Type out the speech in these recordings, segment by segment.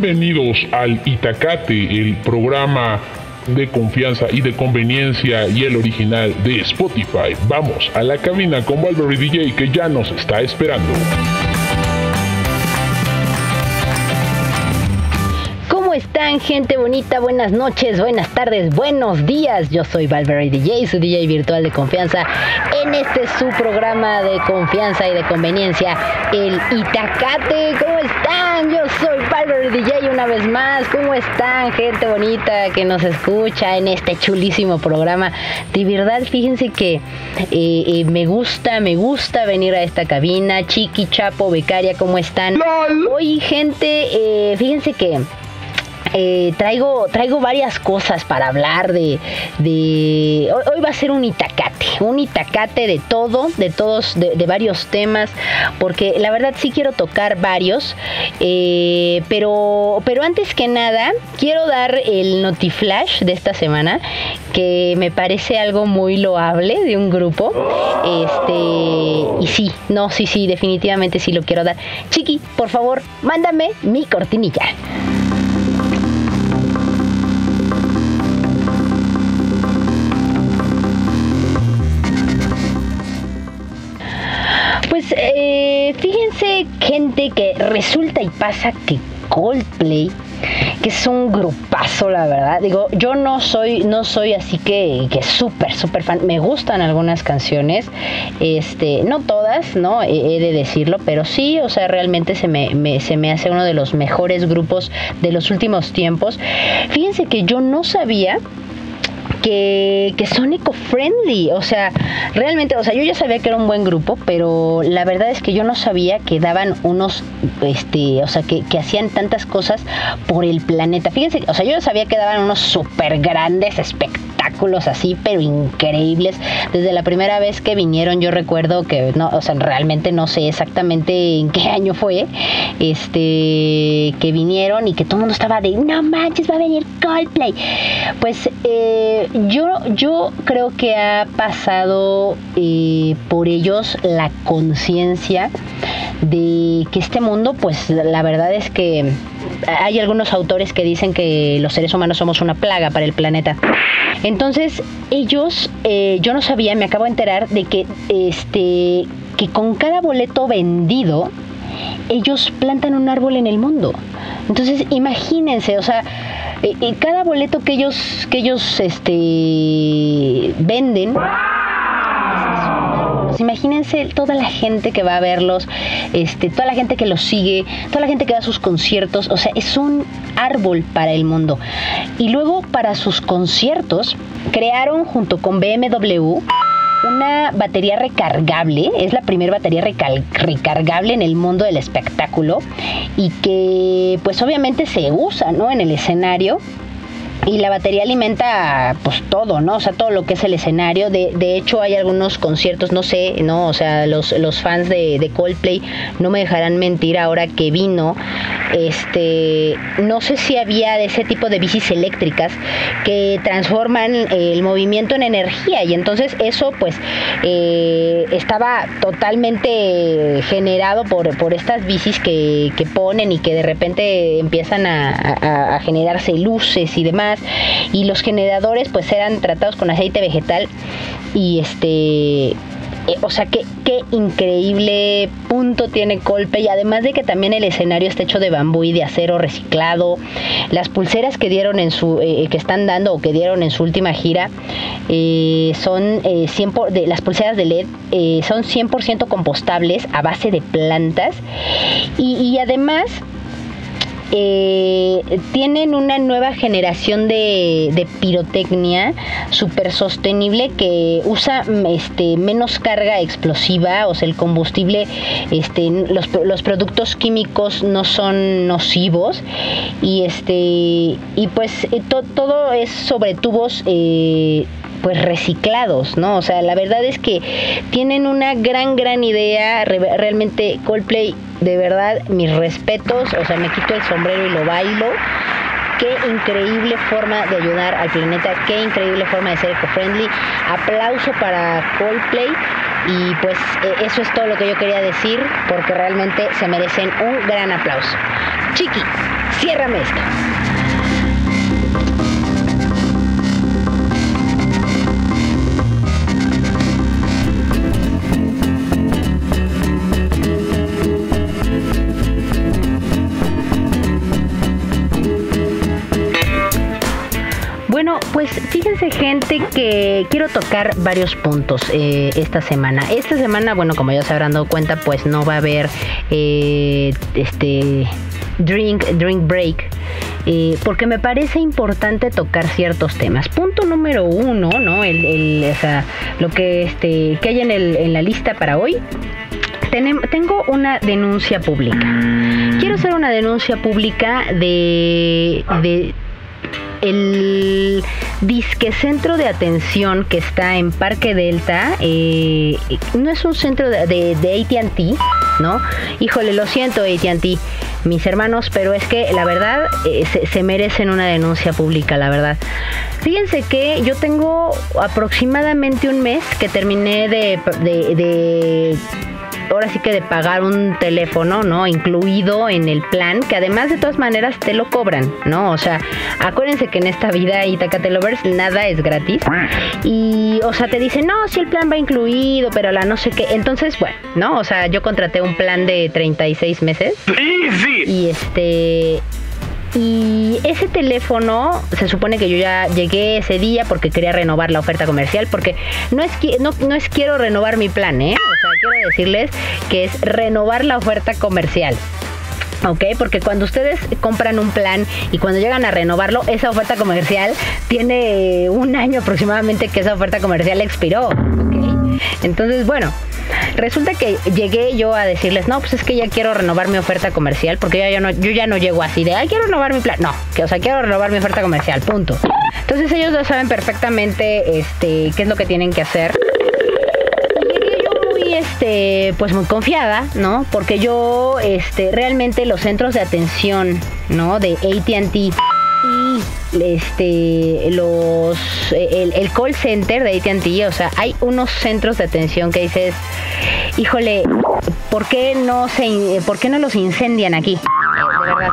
bienvenidos al Itacate, el programa de confianza y de conveniencia y el original de Spotify. Vamos a la cabina con Valverde DJ que ya nos está esperando. están, gente bonita? Buenas noches, buenas tardes, buenos días. Yo soy Valverde DJ, su DJ virtual de confianza. En este su programa de confianza y de conveniencia, el Itacate. ¿Cómo están? Yo soy Valverde DJ una vez más. ¿Cómo están, gente bonita que nos escucha en este chulísimo programa? De verdad, fíjense que eh, eh, me gusta, me gusta venir a esta cabina. Chiqui, Chapo, Becaria, ¿cómo están? Hoy, gente, eh, fíjense que eh, traigo, traigo varias cosas para hablar de, hoy, va a ser un itacate, un itacate de todo, de todos, de, varios temas, porque la verdad sí quiero tocar varios, eh, pero, pero antes que nada quiero dar el notiflash de esta semana, que me parece algo muy loable de un grupo, este, y sí, no, sí, sí, definitivamente sí lo quiero dar. Chiqui, por favor, mándame mi cortinilla. Eh, fíjense gente que resulta y pasa que Coldplay que es un grupazo, la verdad. Digo, yo no soy, no soy así que, que súper, súper fan. Me gustan algunas canciones, este, no todas, ¿no? He, de decirlo, pero sí, o sea, realmente se me, se me hace uno de los mejores grupos de los últimos tiempos. Fíjense que yo no sabía que, son eco-friendly. O sea, realmente, o sea, yo ya sabía que era un buen grupo, pero la verdad es que yo no sabía que daban unos, este, o sea, que, que hacían tantas cosas por el planeta. Fíjense, o sea, yo ya sabía que daban unos súper grandes espectáculos así, pero increíbles. Desde la primera vez que vinieron, yo recuerdo que, no, o sea, realmente no sé exactamente en qué año fue, este, que vinieron y que todo el mundo estaba de, no manches, va a venir Coldplay. Pues, eh, yo, yo creo que ha pasado eh, por ellos la conciencia de que este mundo, pues la verdad es que hay algunos autores que dicen que los seres humanos somos una plaga para el planeta. Entonces, ellos, eh, yo no sabía, me acabo de enterar de que, este, que con cada boleto vendido, ellos plantan un árbol en el mundo. Entonces, imagínense, o sea, y, cada boleto que ellos que ellos este venden imagínense toda la gente que va a verlos, este, toda la gente que los sigue, toda la gente que va a sus conciertos, o sea, es un árbol para el mundo. Y luego para sus conciertos crearon junto con BMW una batería recargable, es la primera batería recargable en el mundo del espectáculo y que pues obviamente se usa, ¿no? En el escenario y la batería alimenta pues todo, ¿no? O sea, todo lo que es el escenario. De, de hecho, hay algunos conciertos, no sé, ¿no? O sea, los, los fans de, de, Coldplay no me dejarán mentir ahora que vino. Este, no sé si había de ese tipo de bicis eléctricas que transforman el movimiento en energía y entonces eso pues eh, estaba totalmente generado por, por estas bicis que, que, ponen y que de repente empiezan a, a generarse luces y demás y los generadores pues eran tratados con aceite vegetal. Y este eh, o sea, qué, qué increíble punto tiene Colpe. Y además de que también el escenario está hecho de bambú y de acero reciclado. Las pulseras que dieron en su, eh, que están dando o que dieron en su última gira eh, son 100 de, las pulseras de LED son 100% compostables a base de plantas. Y además eh, tienen una nueva generación de, pirotecnia súper sostenible que usa este, menos carga explosiva, o sea, el combustible, este, los, los productos químicos no son nocivos y este y pues eh, todo es sobre tubos eh, pues reciclados, ¿no? O sea, la verdad es que tienen una gran, gran idea. Realmente Coldplay, de verdad, mis respetos. O sea, me quito el sombrero y lo bailo. Qué increíble forma de ayudar al planeta, qué increíble forma de ser eco-friendly. Aplauso para Coldplay. Y pues e, eso es todo lo que yo quería decir, porque realmente se merecen un gran aplauso. Chiqui, ciérrame esto. Bueno, pues fíjense gente que quiero tocar varios puntos eh, esta semana. Esta semana, bueno, como ya se habrán dado cuenta, pues no va a haber eh, este drink, drink break. Eh, porque me parece importante tocar ciertos temas. Punto número uno, ¿no? El, el, o sea, lo que, este, que hay en, el, en la lista para hoy tengo una denuncia pública. Quiero hacer una denuncia pública de, de el disque centro de atención que está en Parque Delta eh, no es un centro de, de, ATT, ¿no? Híjole, lo siento ATT, mis hermanos, pero es que la verdad eh, se, merecen una denuncia pública, la verdad. Fíjense que yo tengo aproximadamente un mes que terminé de, de ahora sí que de pagar un teléfono, ¿no? Incluido en el plan, que además de todas maneras te lo cobran, ¿no? O sea, acuérdense que en esta vida Itacate Lovers nada es gratis. Y, o sea, te dicen, no, si el plan va incluido, pero la no sé qué. Entonces, bueno, ¿no? O sea, yo contraté un plan de 36 meses. Sí, sí. Y este y ese teléfono se supone que yo ya llegué ese día porque quería renovar la oferta comercial, porque no es, no, no es quiero renovar mi plan, ¿eh? O sea, quiero decirles que es renovar la oferta comercial. ¿ok? Porque cuando ustedes compran un plan y cuando llegan a renovarlo, esa oferta comercial tiene un año aproximadamente que esa oferta comercial expiró. Entonces, bueno, Resulta que llegué yo a decirles, no, pues es que ya quiero renovar mi oferta comercial, porque ya, no, yo ya no llego así de, ay, quiero renovar mi plan. No, que o sea, quiero renovar mi oferta comercial, punto. Entonces ellos ya saben perfectamente este, qué es lo que tienen que hacer. llegué yo muy, este, pues muy confiada, ¿no? Porque yo, este, realmente los centros de atención, ¿no? De ATT este los el, el, call center de AT&T, o sea, hay unos centros de atención que dices, híjole, ¿por qué no se por qué no los incendian aquí?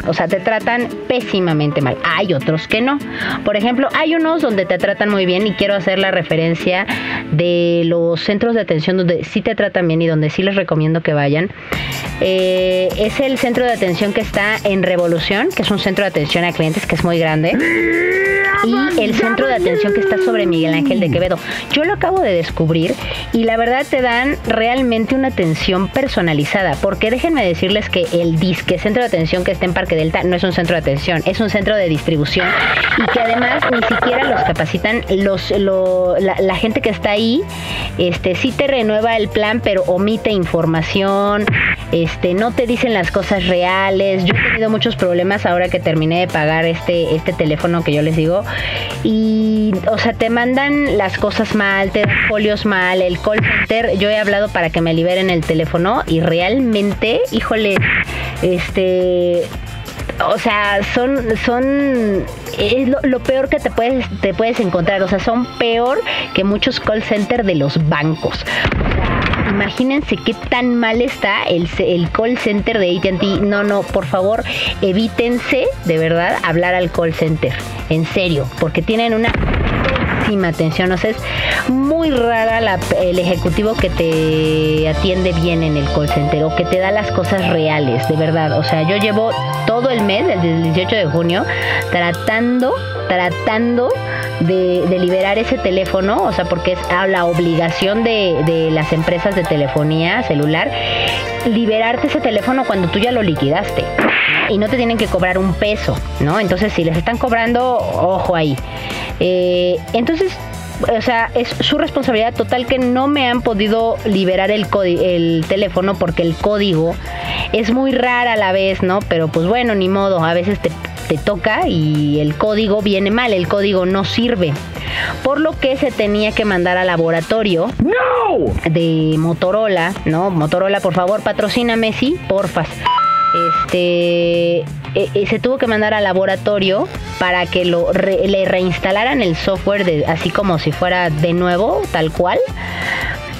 O sea, te tratan pésimamente mal. Hay otros que no. Por ejemplo, hay unos donde te tratan muy bien y quiero hacer la referencia de los centros de atención donde sí te tratan bien y donde sí les recomiendo que vayan. Eh, es el centro de atención que está en Revolución, que es un centro de atención a clientes que es muy grande y el centro de atención que está sobre Miguel Ángel de Quevedo. Yo lo acabo de descubrir y la verdad te dan realmente una atención personalizada, porque déjenme decirles que el disque centro de atención que está en Parque Delta no es un centro de atención, es un centro de distribución y que además ni siquiera los capacitan los la, gente que está ahí, este sí te renueva el plan, pero omite información, este no te dicen las cosas reales. Yo he tenido muchos problemas ahora que terminé de pagar este este teléfono que yo les digo y, o sea, te mandan las cosas mal, te dan folios mal, el call center, yo he hablado para que me liberen el teléfono y realmente, híjole, este o sea, son, son, es lo, peor que te puedes, te puedes encontrar, o sea, son peor que muchos call centers de los bancos. imagínense qué tan mal está el, el call center de ATT. No, no, por favor, evítense de verdad hablar al call center en serio, porque tienen una atención. O sea, es muy rara el ejecutivo que te atiende bien en el call center o que te da las cosas reales, de verdad. O sea, yo llevo todo el mes, desde el 18 de junio, tratando, tratando de, liberar ese teléfono, o sea, porque es la obligación de, de las empresas de telefonía celular, liberarte ese teléfono cuando tú ya lo liquidaste y no te tienen que cobrar un peso, ¿no? Entonces, si les están cobrando, ojo ahí. Eh, entonces, o sea, es su responsabilidad total que no me han podido liberar el, el teléfono porque el código es muy rara a la vez, ¿no? Pero pues bueno, ni modo, a veces te, te toca y el código viene mal, el código no sirve. Por lo que se tenía que mandar al laboratorio de Motorola, ¿no? Motorola, por favor, patrocíname, sí, porfas este e, e, se tuvo que mandar al laboratorio para que lo le reinstalaran el software de, así como si fuera de nuevo, tal cual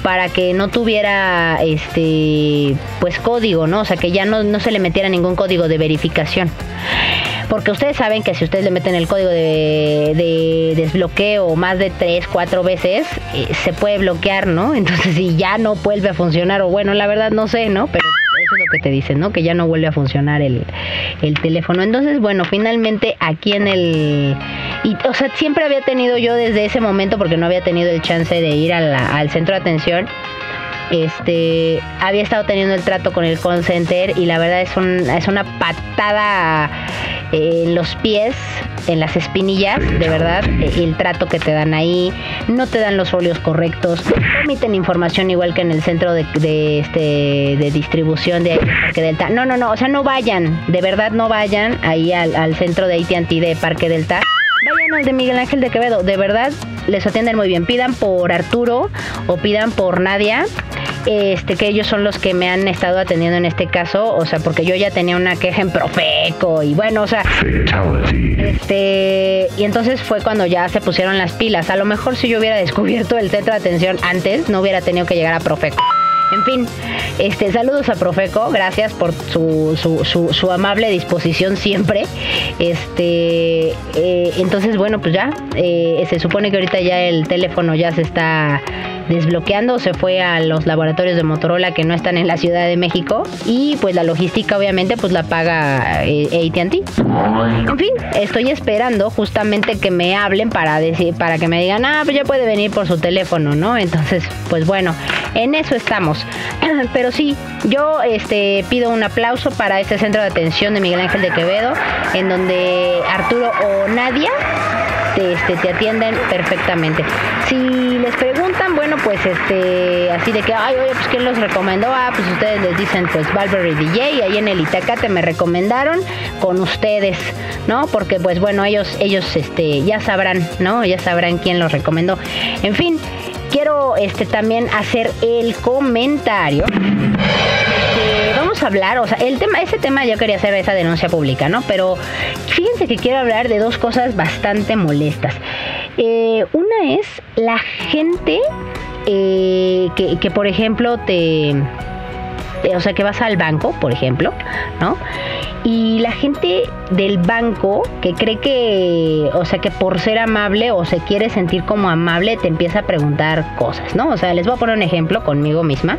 para que no tuviera este pues código, ¿no? O sea, que ya no, no se le metiera ningún código de verificación. Porque ustedes saben que si ustedes le meten el código de, desbloqueo más de 3, 4 veces, eh, se puede bloquear, ¿no? Entonces si ya no vuelve a funcionar, o bueno, la verdad no sé, ¿no? Pero eso es lo que te dicen, ¿no? Que ya no vuelve a funcionar el, teléfono. Entonces, bueno, finalmente aquí en el... Y, o sea, siempre había tenido yo desde ese momento, porque no había tenido el chance de ir al centro de atención, este había estado teniendo el trato con el call center y la verdad es, un, es una patada en los pies, en las espinillas, de verdad, el trato que te dan ahí, no te dan los folios correctos, permiten información igual que en el centro de, este, de distribución de Parque Delta. No, no, no, o sea, no vayan, de verdad no vayan ahí al, al centro de ATT de Parque Delta. Al de Miguel Ángel de Quevedo, de verdad les atienden muy bien. Pidan por Arturo o pidan por Nadia este, que ellos son los que me han estado atendiendo en este caso, o sea, porque yo ya tenía una queja en Profeco y bueno, o sea, este, y entonces fue cuando ya se pusieron las pilas. A lo mejor si yo hubiera descubierto el centro de atención antes, no hubiera tenido que llegar a Profeco. En fin, este, saludos a Profeco, gracias por su, su, su, amable disposición siempre. Este, eh, entonces, bueno, pues ya, eh, se supone que ahorita ya el teléfono ya se está desbloqueando, se fue a los laboratorios de Motorola que no están en la Ciudad de México y pues la logística obviamente pues la paga eh, AT&T. En fin, estoy esperando justamente que me hablen para decir para que me digan, "Ah, pues ya puede venir por su teléfono", ¿no? Entonces, pues bueno, en eso estamos. Pero sí, yo este pido un aplauso para este centro de atención de Miguel Ángel de Quevedo en donde Arturo o Nadia este, te atienden perfectamente. Si les preguntan, bueno, pues este, así de que, ay, oye, pues ¿quién los recomendó? Ah, pues ustedes les dicen, pues Valverde DJ, ahí en el Itacate me recomendaron con ustedes, ¿no? Porque pues bueno, ellos, ellos este, ya sabrán, ¿no? Ya sabrán quién los recomendó. En fin, quiero este también hacer el comentario vamos a hablar, o sea, el tema, ese tema yo quería hacer esa denuncia pública, ¿no? Pero fíjense que quiero hablar de dos cosas bastante molestas. Eh, una es la gente eh, que, que, por ejemplo, te o sea, que vas al banco, por ejemplo, ¿no? Y la gente del banco que cree que, o sea, que por ser amable o se quiere sentir como amable, te empieza a preguntar cosas, ¿no? O sea, les voy a poner un ejemplo conmigo misma.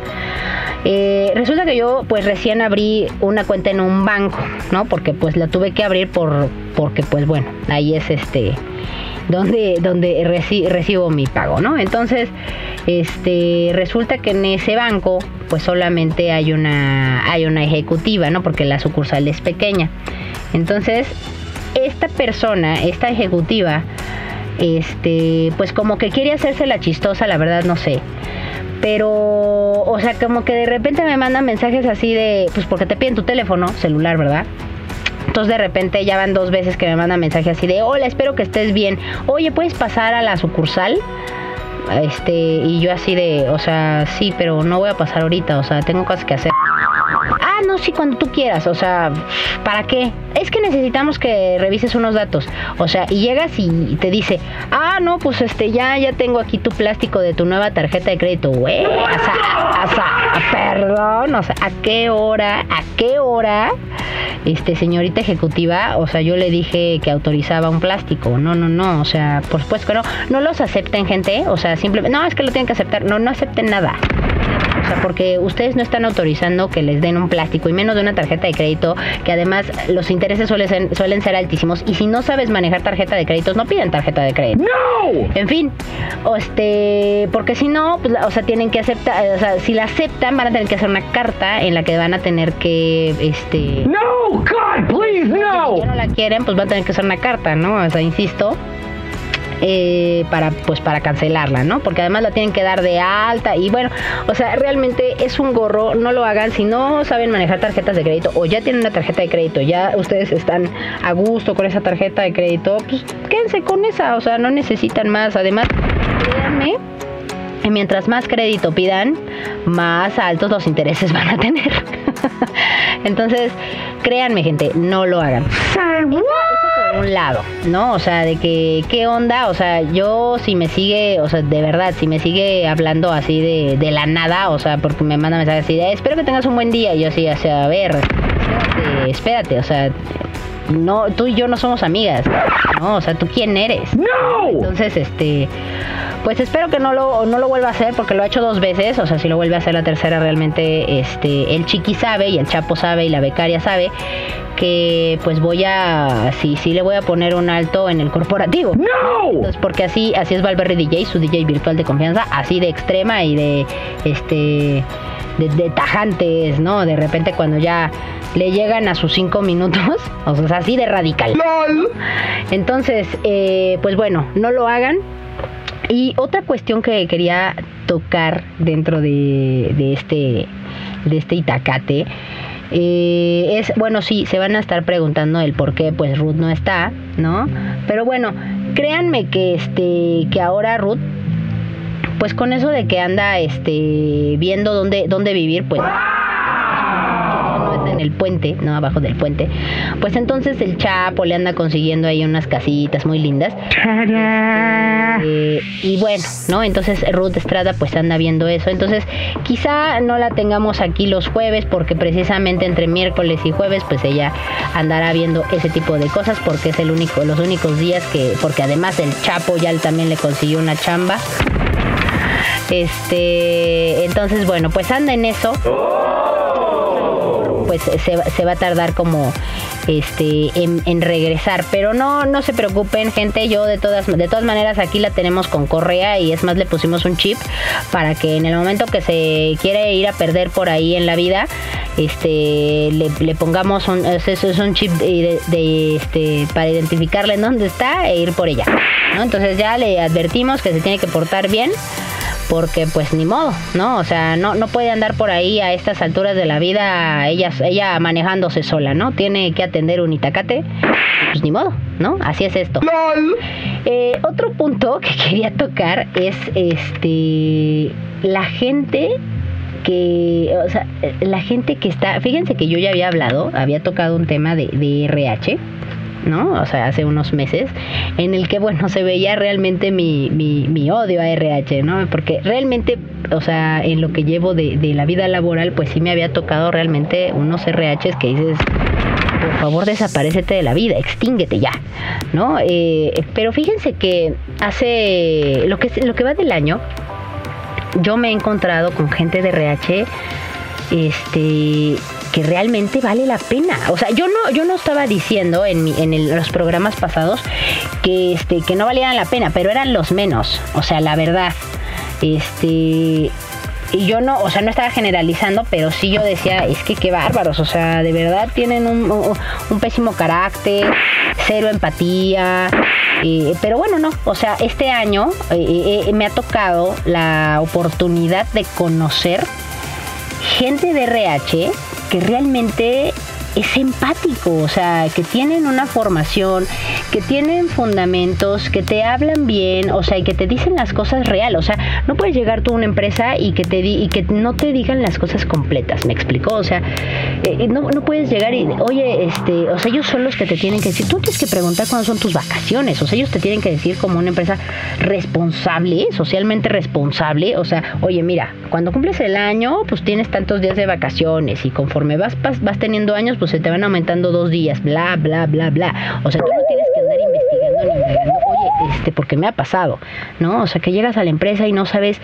Eh, resulta que yo, pues recién abrí una cuenta en un banco, ¿no? Porque pues la tuve que abrir por, porque pues bueno, ahí es este donde, donde recibo mi pago, ¿no? Entonces, este, resulta que en ese banco, pues solamente hay una, hay una ejecutiva, ¿no? Porque la sucursal es pequeña. Entonces, esta persona, esta ejecutiva, este, pues como que quiere hacerse la chistosa, la verdad no sé. Pero, o sea, como que de repente me mandan mensajes así de, pues porque te piden tu teléfono celular, ¿verdad? De repente ya van dos veces que me mandan mensaje así de, hola, espero que estés bien. Oye, ¿puedes pasar a la sucursal? Este, y yo así de, o sea, sí, pero no voy a pasar ahorita, o sea, tengo cosas que hacer. Sí, cuando tú quieras, o sea, ¿para qué? Es que necesitamos que revises unos datos. O sea, y llegas y te dice, ah, no, pues este, ya, ya tengo aquí tu plástico de tu nueva tarjeta de crédito, güey. O sea, o perdón, o sea, ¿a qué hora? ¿A qué hora? este, señorita ejecutiva, o sea, yo le dije que autorizaba un plástico. No, no, no, o sea, por supuesto que no. No los acepten, gente, o sea, simplemente, no, es que lo tienen que aceptar. No, no acepten nada. Sea, porque ustedes no están autorizando que les den un plástico y menos de una tarjeta de crédito, que además los intereses suelen ser, suelen ser altísimos. Y si no sabes manejar tarjeta de créditos, no piden tarjeta de crédito. ¡No! En fin, o este, porque si no, pues, o sea, tienen que aceptar, o sea, si la aceptan, van a tener que hacer una carta en la que van a tener que, este. ¡No! God, please, no! Si no la quieren, pues van a tener que hacer una carta, ¿no? O sea, insisto eh, para pues para cancelarla, ¿no? Porque además la tienen que dar de alta y bueno, o sea, realmente es un gorro, no lo hagan si no saben manejar tarjetas de crédito o ya tienen una tarjeta de crédito, ya ustedes están a gusto con esa tarjeta de crédito, pues quédense con esa, o sea, no necesitan más. Además, créanme mientras más crédito pidan, más altos los intereses van a tener. Entonces, créanme, gente, no lo hagan un lado, ¿no? O sea, de que, ¿qué onda? O sea, yo si me sigue, o sea, de verdad, si me sigue hablando así de, de la nada, o sea, porque me manda mensajes así de, espero que tengas un buen día, y yo así, o sea, a ver, espérate, espérate, o sea, no, tú y yo no somos amigas, ¿no? O sea, ¿tú quién eres? No! Entonces, este, pues espero que no lo, no lo vuelva a hacer porque lo ha hecho dos veces, o sea, si lo vuelve a hacer la tercera realmente, este, el chiqui sabe y el chapo sabe y la becaria sabe que pues voy a, sí, sí le voy a poner un alto en el corporativo. No! Entonces, porque así, así es Valverde DJ, su DJ virtual de confianza, así de extrema y de, este, de, de tajantes, ¿no? De repente cuando ya le llegan a sus cinco minutos, o sea, así de radical. LOL! Entonces, eh, pues bueno, no lo hagan. Y otra cuestión que quería tocar dentro de, este, de este itacate eh, es, bueno, sí, se van a estar preguntando el por qué, pues Ruth no está, ¿no? Pero bueno, créanme que este, que ahora Ruth, pues con eso de que anda, este, viendo dónde, dónde vivir, pues en el puente, no abajo del puente, pues entonces el Chapo le anda consiguiendo ahí unas casitas muy lindas. Eh, y bueno, ¿no? Entonces Ruth Estrada pues anda viendo eso. Entonces quizá no la tengamos aquí los jueves porque precisamente entre miércoles y jueves pues ella andará viendo ese tipo de cosas porque es el único, los únicos días que, porque además el Chapo ya también le consiguió una chamba. Este, entonces bueno, pues anda en eso pues se, va- se va a tardar como este en, regresar. Pero no no se preocupen gente. Yo de todas de todas maneras aquí la tenemos con correa y es más le pusimos un chip para que en el momento que se quiere ir a perder por ahí en la vida este le, pongamos un chip de, este para identificarle en dónde está e ir por ella entonces ya le advertimos que se tiene que portar bien porque pues ni modo, ¿no? O sea, no, no puede andar por ahí a estas alturas de la vida ella, ella manejándose sola, ¿no? Tiene que atender un itacate, pues ni modo, ¿no? Así es esto. Eh, otro punto que quería tocar es este la gente que, o sea, la gente que está, fíjense que yo ya había hablado, había tocado un tema de, de RH, ¿no? O sea, hace unos meses, en el que, bueno, se veía realmente mi, mi, mi odio a RH, ¿no? Porque realmente, o sea, en lo que llevo de, de la vida laboral, pues sí me había tocado realmente unos RHs que dices, por favor desaparecete de la vida, extínguete ya, ¿no? Eh, pero fíjense que hace, lo que, lo que va del año, yo me he encontrado con gente de RH, este realmente vale la pena. O sea, yo no, yo no estaba diciendo en, mi- en el- los programas pasados que este, que no valieran la pena, pero eran los menos. O sea, la verdad. Este. Y yo no, o sea, no estaba generalizando, pero sí yo decía, es que qué bárbaros, o sea, de verdad tienen un, un- pésimo carácter, cero empatía, eh, pero bueno, no, o sea, este año eh, eh, me ha tocado la oportunidad de conocer gente de RH que realmente es empático, o sea, que tienen una formación, que tienen fundamentos, que te hablan bien, o sea, y que te dicen las cosas real, o sea, no puedes llegar tú a una empresa y que te di- y que no te digan las cosas completas, ¿me explicó? O sea, eh, no, no puedes llegar y, oye, este, o sea, ellos son los que te tienen que decir, tú tienes que preguntar cuándo son tus vacaciones, o sea, ellos te tienen que decir como una empresa responsable, socialmente responsable, o sea, oye, mira, cuando cumples el año, pues tienes tantos días de vacaciones y conforme vas, vas, teniendo años, pues se te van aumentando dos días, bla, bla, bla, bla. O sea, tú no tienes que andar investigando ni indagando, oye, este, porque me ha pasado, ¿no? O sea, que llegas a la empresa y no sabes,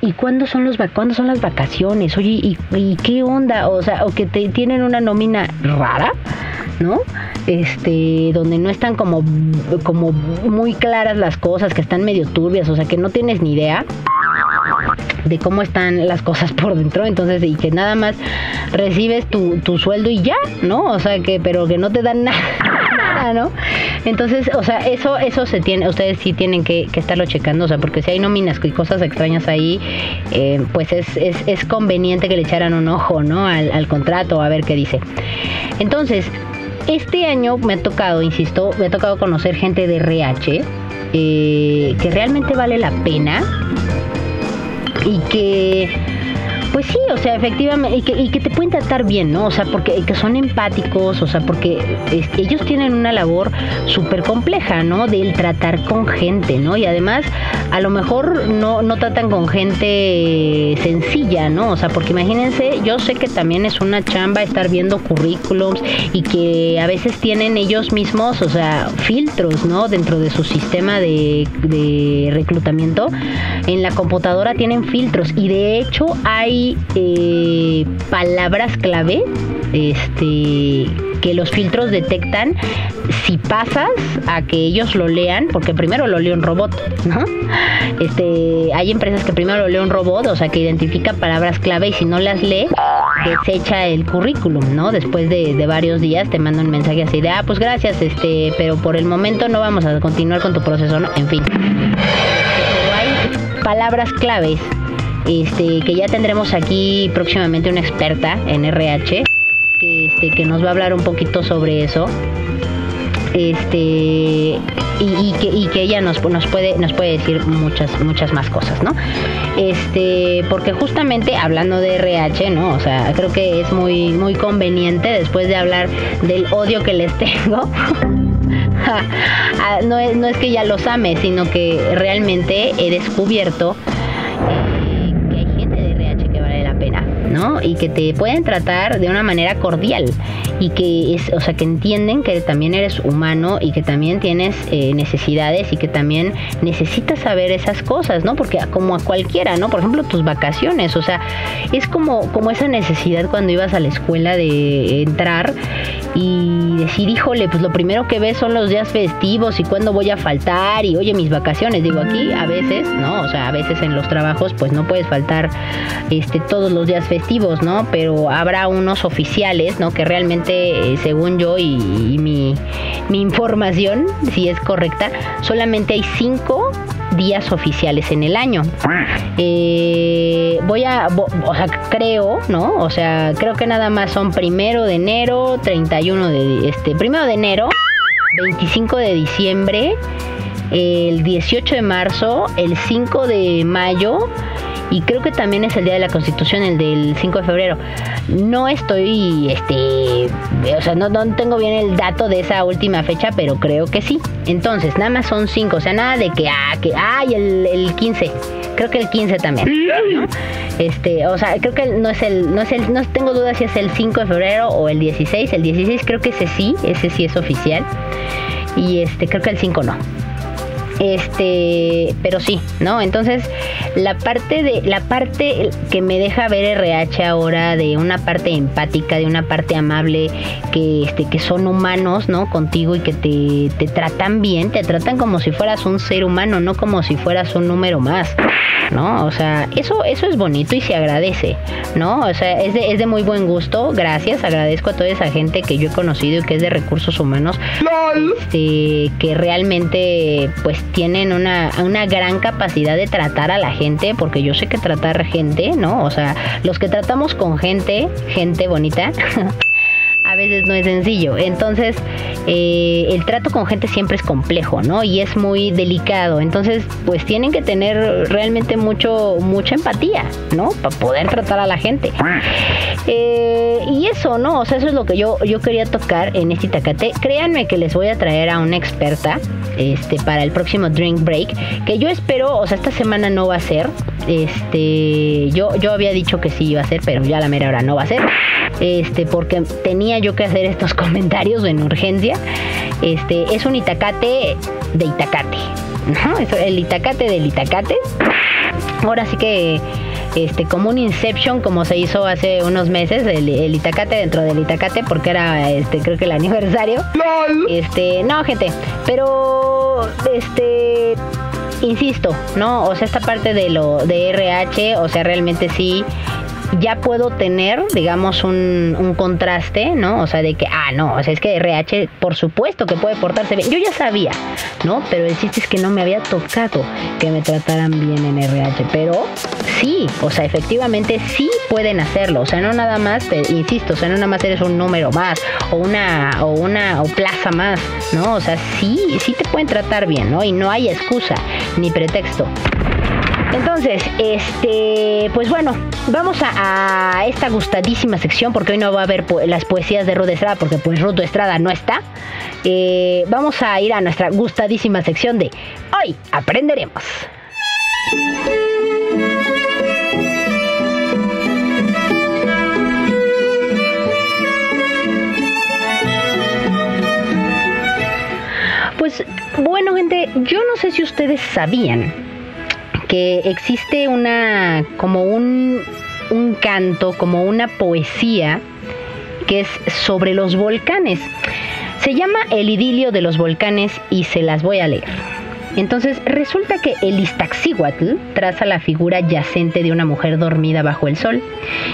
¿y cuándo son los cuándo son las vacaciones? Oye, ¿y, y qué onda? O sea, o que te tienen una nómina rara, ¿no? Este, donde no están como, como muy claras las cosas, que están medio turbias, o sea, que no tienes ni idea de cómo están las cosas por dentro, entonces, y que nada más recibes tu, tu sueldo y ya, ¿no? O sea, que, pero que no te dan nada, ¿no? Entonces, o sea, eso, eso se tiene, ustedes sí tienen que, estarlo checando, o sea, porque si hay nóminas y cosas extrañas ahí, eh, pues es, es, es conveniente que le echaran un ojo, ¿no? Al, al contrato, a ver qué dice. Entonces, este año me ha tocado, insisto, me ha tocado conocer gente de RH eh, que realmente vale la pena y que Pues sí, o sea, efectivamente, y que, y que te pueden tratar bien, ¿no? O sea, porque que son empáticos, o sea, porque ellos tienen una labor súper compleja, ¿no? Del tratar con gente, ¿no? Y además, a lo mejor no, no tratan con gente sencilla, ¿no? O sea, porque imagínense, yo sé que también es una chamba estar viendo currículums y que a veces tienen ellos mismos, o sea, filtros, ¿no? Dentro de su sistema de reclutamiento. En la computadora tienen filtros y de hecho hay eh, palabras clave este, que los filtros detectan si pasas a que ellos lo lean, porque primero lo lee un robot, ¿no? Este, hay empresas que primero lo lee un robot, o sea, que identifica palabras clave y si no las lee, desecha el currículum, ¿no? Después de, de varios días te manda un mensaje así de, ah, pues gracias, este, pero por el momento no vamos a continuar con tu proceso, ¿no? En fin. Pero hay palabras claves este, que ya tendremos aquí próximamente una experta en RH que, este, que nos va a hablar un poquito sobre eso. Este, y, que, ella nos, puede, nos puede decir muchas, muchas más cosas, ¿no? Porque justamente hablando de RH, ¿no? O sea, creo que es muy, muy conveniente después de hablar del odio que les tengo. Ah, no, es, no es que ya los ame, sino que realmente he descubierto ¿no? Y que te pueden tratar de una manera cordial y que es, o sea, que entienden que también eres humano y que también tienes eh, necesidades y que también necesitas saber esas cosas, ¿no? Porque como a cualquiera, ¿no? Por ejemplo, tus vacaciones, o sea, es como, como esa necesidad cuando ibas a la escuela de entrar y decir, híjole, pues lo primero que ves son los días festivos y cuándo voy a faltar y oye, mis vacaciones, digo aquí a veces, ¿no? O sea, a veces en los trabajos pues no puedes faltar este todos los días festivos, ¿no? Pero habrá unos oficiales, ¿no? Que realmente, eh, según yo y, y mi, mi información, si es correcta, solamente hay cinco días oficiales en el año. Eh, voy a, o sea, creo, ¿no? O sea, creo que nada más son primero de enero, 31 de, este, primero de enero, 25 de diciembre, el 18 de marzo, el 5 de mayo y creo que también es el día de la Constitución, el del 5 de febrero. No estoy, este, o sea, no, no tengo bien el dato de esa última fecha, pero creo que sí. Entonces, nada más son 5, o sea, nada de que, ah, que, ay, el, el 15 creo que el 15 también. ¿no? Este, o sea, creo que no es el, no es el, no tengo dudas si es el 5 de febrero o el 16. El 16 creo que ese sí, ese sí es oficial. Y este, creo que el 5 no. Este, pero sí, ¿no? Entonces, la parte de la parte que me deja ver RH ahora de una parte empática, de una parte amable que este que son humanos, ¿no? contigo y que te, te tratan bien, te tratan como si fueras un ser humano, no como si fueras un número más. ¿no? O sea, eso, eso es bonito y se agradece, ¿no? O sea, es de, es de muy buen gusto, gracias, agradezco a toda esa gente que yo he conocido y que es de recursos humanos, este, que realmente pues tienen una, una gran capacidad de tratar a la gente, porque yo sé que tratar gente, ¿no? O sea, los que tratamos con gente, gente bonita, a veces no es sencillo. Entonces, eh, el trato con gente siempre es complejo, ¿no? Y es muy delicado. Entonces, pues tienen que tener realmente mucho, mucha empatía, ¿no? Para poder tratar a la gente. Eh, y eso, ¿no? O sea, eso es lo que yo, yo quería tocar en este Itacate. Créanme que les voy a traer a una experta este, para el próximo Drink Break, que yo espero, o sea, esta semana no va a ser. Este, yo, yo había dicho que sí iba a ser, pero ya la mera hora no va a ser. Este, porque tenía yo que hacer estos comentarios en urgencia. Este, es un Itacate de Itacate. el Itacate del Itacate. Ahora sí que este, como un Inception, como se hizo hace unos meses, el, Itacate dentro del Itacate, porque era, este, creo que el aniversario. Este, no, gente, pero, este, insisto, ¿no? O sea, esta parte de lo de RH, o sea, realmente sí ya puedo tener, digamos, un, un, contraste, ¿no? O sea, de que, ah, no, o sea, es que RH, por supuesto que puede portarse bien. Yo ya sabía, ¿no? Pero el chiste es que no me había tocado que me trataran bien en RH. Pero sí, o sea, efectivamente sí pueden hacerlo. O sea, no nada más, insisto, o sea, no nada más eres un número más o una, o una, o plaza más, ¿no? O sea, sí, sí te pueden tratar bien, ¿no? Y no hay excusa ni pretexto. Entonces, este, pues bueno, vamos a, esta gustadísima sección porque hoy no va a haber las poesías de Ruth Estrada porque pues Ruth Estrada no está. Eh, vamos a ir a nuestra gustadísima sección de Hoy aprenderemos. Pues bueno gente, yo no sé si ustedes sabían que existe una como un, un canto, como una poesía que es sobre los volcanes. Se llama El idilio de los volcanes y se las voy a leer. Entonces resulta que el Iztaccíhuatl traza la figura yacente de una mujer dormida bajo el sol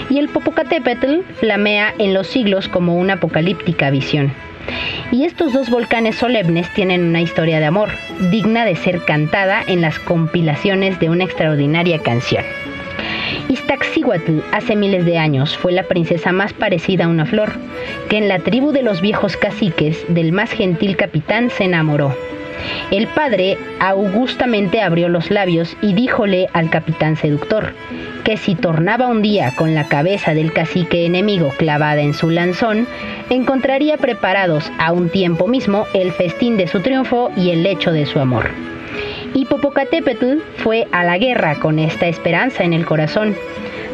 y el Popocatépetl flamea en los siglos como una apocalíptica visión. Y estos dos volcanes solemnes tienen una historia de amor, digna de ser cantada en las compilaciones de una extraordinaria canción. Iztaccíhuatl hace miles de años fue la princesa más parecida a una flor, que en la tribu de los viejos caciques del más gentil capitán se enamoró. El padre augustamente abrió los labios y díjole al capitán seductor que si tornaba un día con la cabeza del cacique enemigo clavada en su lanzón, encontraría preparados a un tiempo mismo el festín de su triunfo y el lecho de su amor. Y Popocatépetl fue a la guerra con esta esperanza en el corazón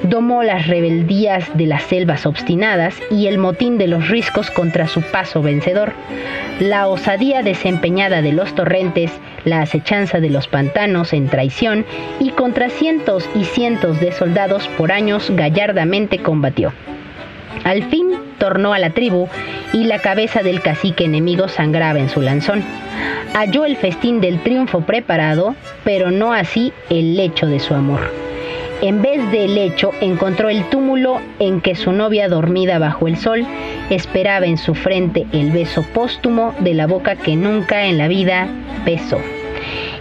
domó las rebeldías de las selvas obstinadas y el motín de los riscos contra su paso vencedor, la osadía desempeñada de los torrentes, la acechanza de los pantanos en traición y contra cientos y cientos de soldados por años gallardamente combatió. Al fin tornó a la tribu y la cabeza del cacique enemigo sangraba en su lanzón. Halló el festín del triunfo preparado, pero no así el lecho de su amor. En vez del lecho, encontró el túmulo en que su novia dormida bajo el sol esperaba en su frente el beso póstumo de la boca que nunca en la vida besó.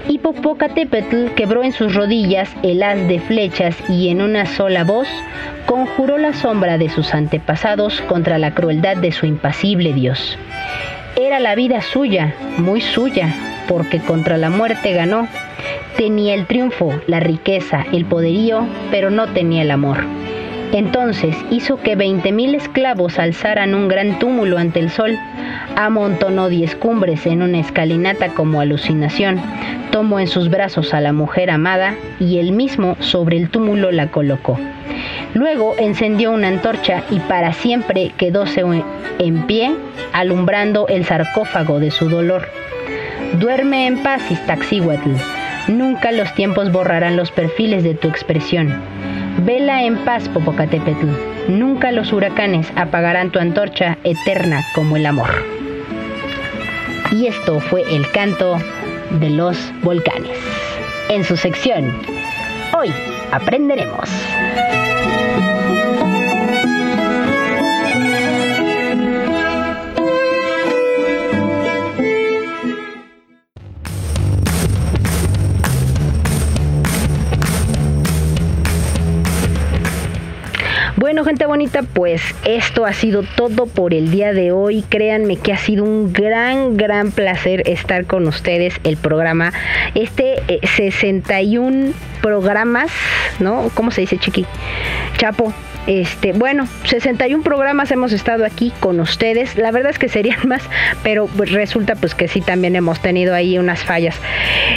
Y Popocatépetl quebró en sus rodillas el haz de flechas y en una sola voz conjuró la sombra de sus antepasados contra la crueldad de su impasible Dios. Era la vida suya, muy suya, porque contra la muerte ganó Tenía el triunfo, la riqueza, el poderío, pero no tenía el amor. Entonces hizo que veinte mil esclavos alzaran un gran túmulo ante el sol, amontonó diez cumbres en una escalinata como alucinación, tomó en sus brazos a la mujer amada y él mismo sobre el túmulo la colocó. Luego encendió una antorcha y para siempre quedóse en pie, alumbrando el sarcófago de su dolor. Duerme en paz, Iztaccíhuatl Nunca los tiempos borrarán los perfiles de tu expresión. Vela en paz, Popocatépetl. Nunca los huracanes apagarán tu antorcha eterna como el amor. Y esto fue el canto de los volcanes. En su sección, hoy aprenderemos. Bueno, gente bonita, pues esto ha sido todo por el día de hoy. Créanme que ha sido un gran, gran placer estar con ustedes el programa. Este 61 eh, programas, ¿no? ¿Cómo se dice, Chiqui? Chapo, este, bueno, 61 programas hemos estado aquí con ustedes. La verdad es que serían más, pero pues resulta pues que sí también hemos tenido ahí unas fallas.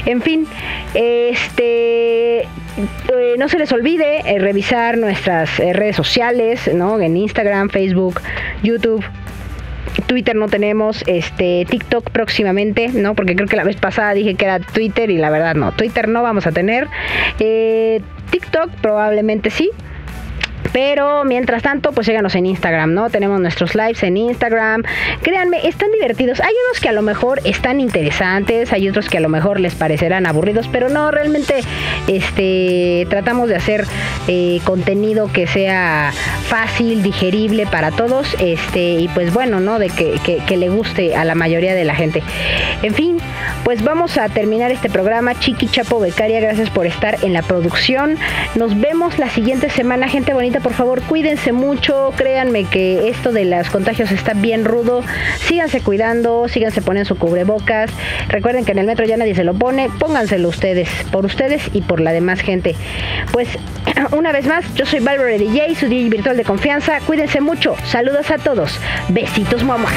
En fin, este eh, no se les olvide eh, revisar nuestras eh, redes sociales, ¿no? En Instagram, Facebook, YouTube, Twitter no tenemos, este TikTok próximamente, ¿no? Porque creo que la vez pasada dije que era Twitter y la verdad no, Twitter no vamos a tener. TikTok probablemente sí, pero mientras tanto, pues síganos en Instagram, ¿no? Tenemos nuestros lives en Instagram. Créanme, están divertidos. Hay unos que a lo mejor están interesantes, hay otros que a lo mejor les parecerán aburridos, pero no, realmente este, tratamos de hacer eh, contenido que sea fácil, digerible para todos, este, y pues bueno, ¿no? De que, que le guste a la mayoría de la gente. En fin, pues vamos a terminar este programa. Chiqui Chapo Becaria, gracias por estar en la producción. Nos vemos la siguiente semana, gente bonita por favor, cuídense mucho. Créanme que esto de los contagios está bien rudo. Síganse cuidando, síganse poniendo su cubrebocas. Recuerden que en el metro ya nadie se lo pone. Pónganselo ustedes, por ustedes y por la demás gente. Pues una vez más, yo soy Valverde DJ, su DJ virtual de confianza. Cuídense mucho. Saludos a todos. Besitos, mamá.